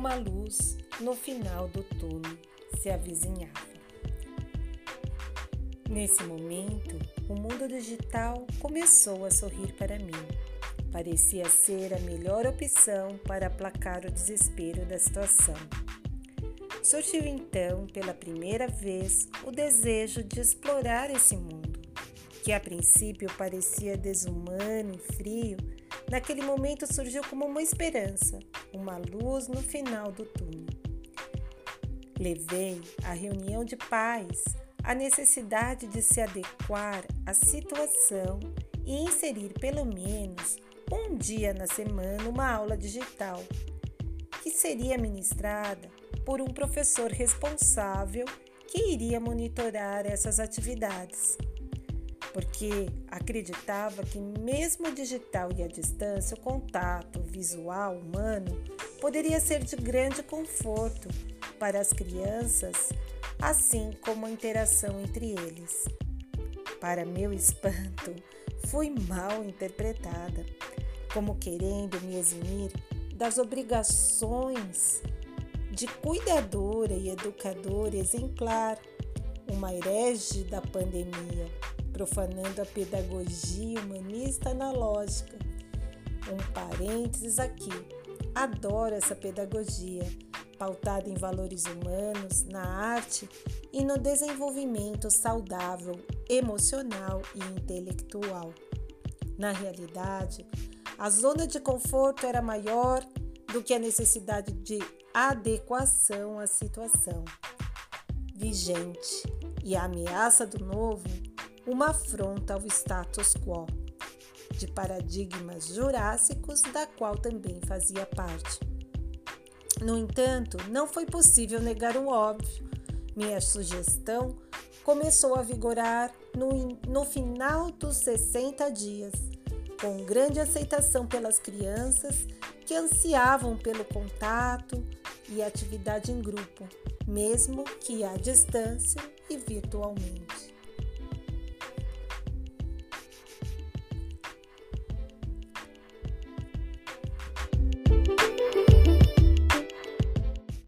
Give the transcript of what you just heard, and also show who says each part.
Speaker 1: uma luz no final do túnel se avizinhava. Nesse momento, o mundo digital começou a sorrir para mim. Parecia ser a melhor opção para aplacar o desespero da situação. Surgiu então, pela primeira vez, o desejo de explorar esse mundo, que a princípio parecia desumano e frio, naquele momento surgiu como uma esperança, uma luz no final do túnel. Levei à reunião de pais a necessidade de se adequar à situação e inserir pelo menos um dia na semana uma aula digital, que seria ministrada por um professor responsável que iria monitorar essas atividades. Porque acreditava que, mesmo digital e à distância, o contato visual humano poderia ser de grande conforto para as crianças assim como a interação entre eles. Para meu espanto, fui mal interpretada, como querendo me eximir das obrigações de cuidadora e educadora exemplar, uma herege da pandemia, profanando a pedagogia humanista analógica. Um parênteses aqui. Adoro essa pedagogia pautada em valores humanos, na arte e no desenvolvimento saudável, emocional e intelectual. Na realidade, a zona de conforto era maior do que a necessidade de adequação à situação vigente e a ameaça do novo, uma afronta ao status quo, de paradigmas jurássicos da qual também fazia parte. No entanto, não foi possível negar o óbvio. Minha sugestão começou a vigorar no, no final dos 60 dias, com grande aceitação pelas crianças que ansiavam pelo contato e atividade em grupo, mesmo que à distância e virtualmente.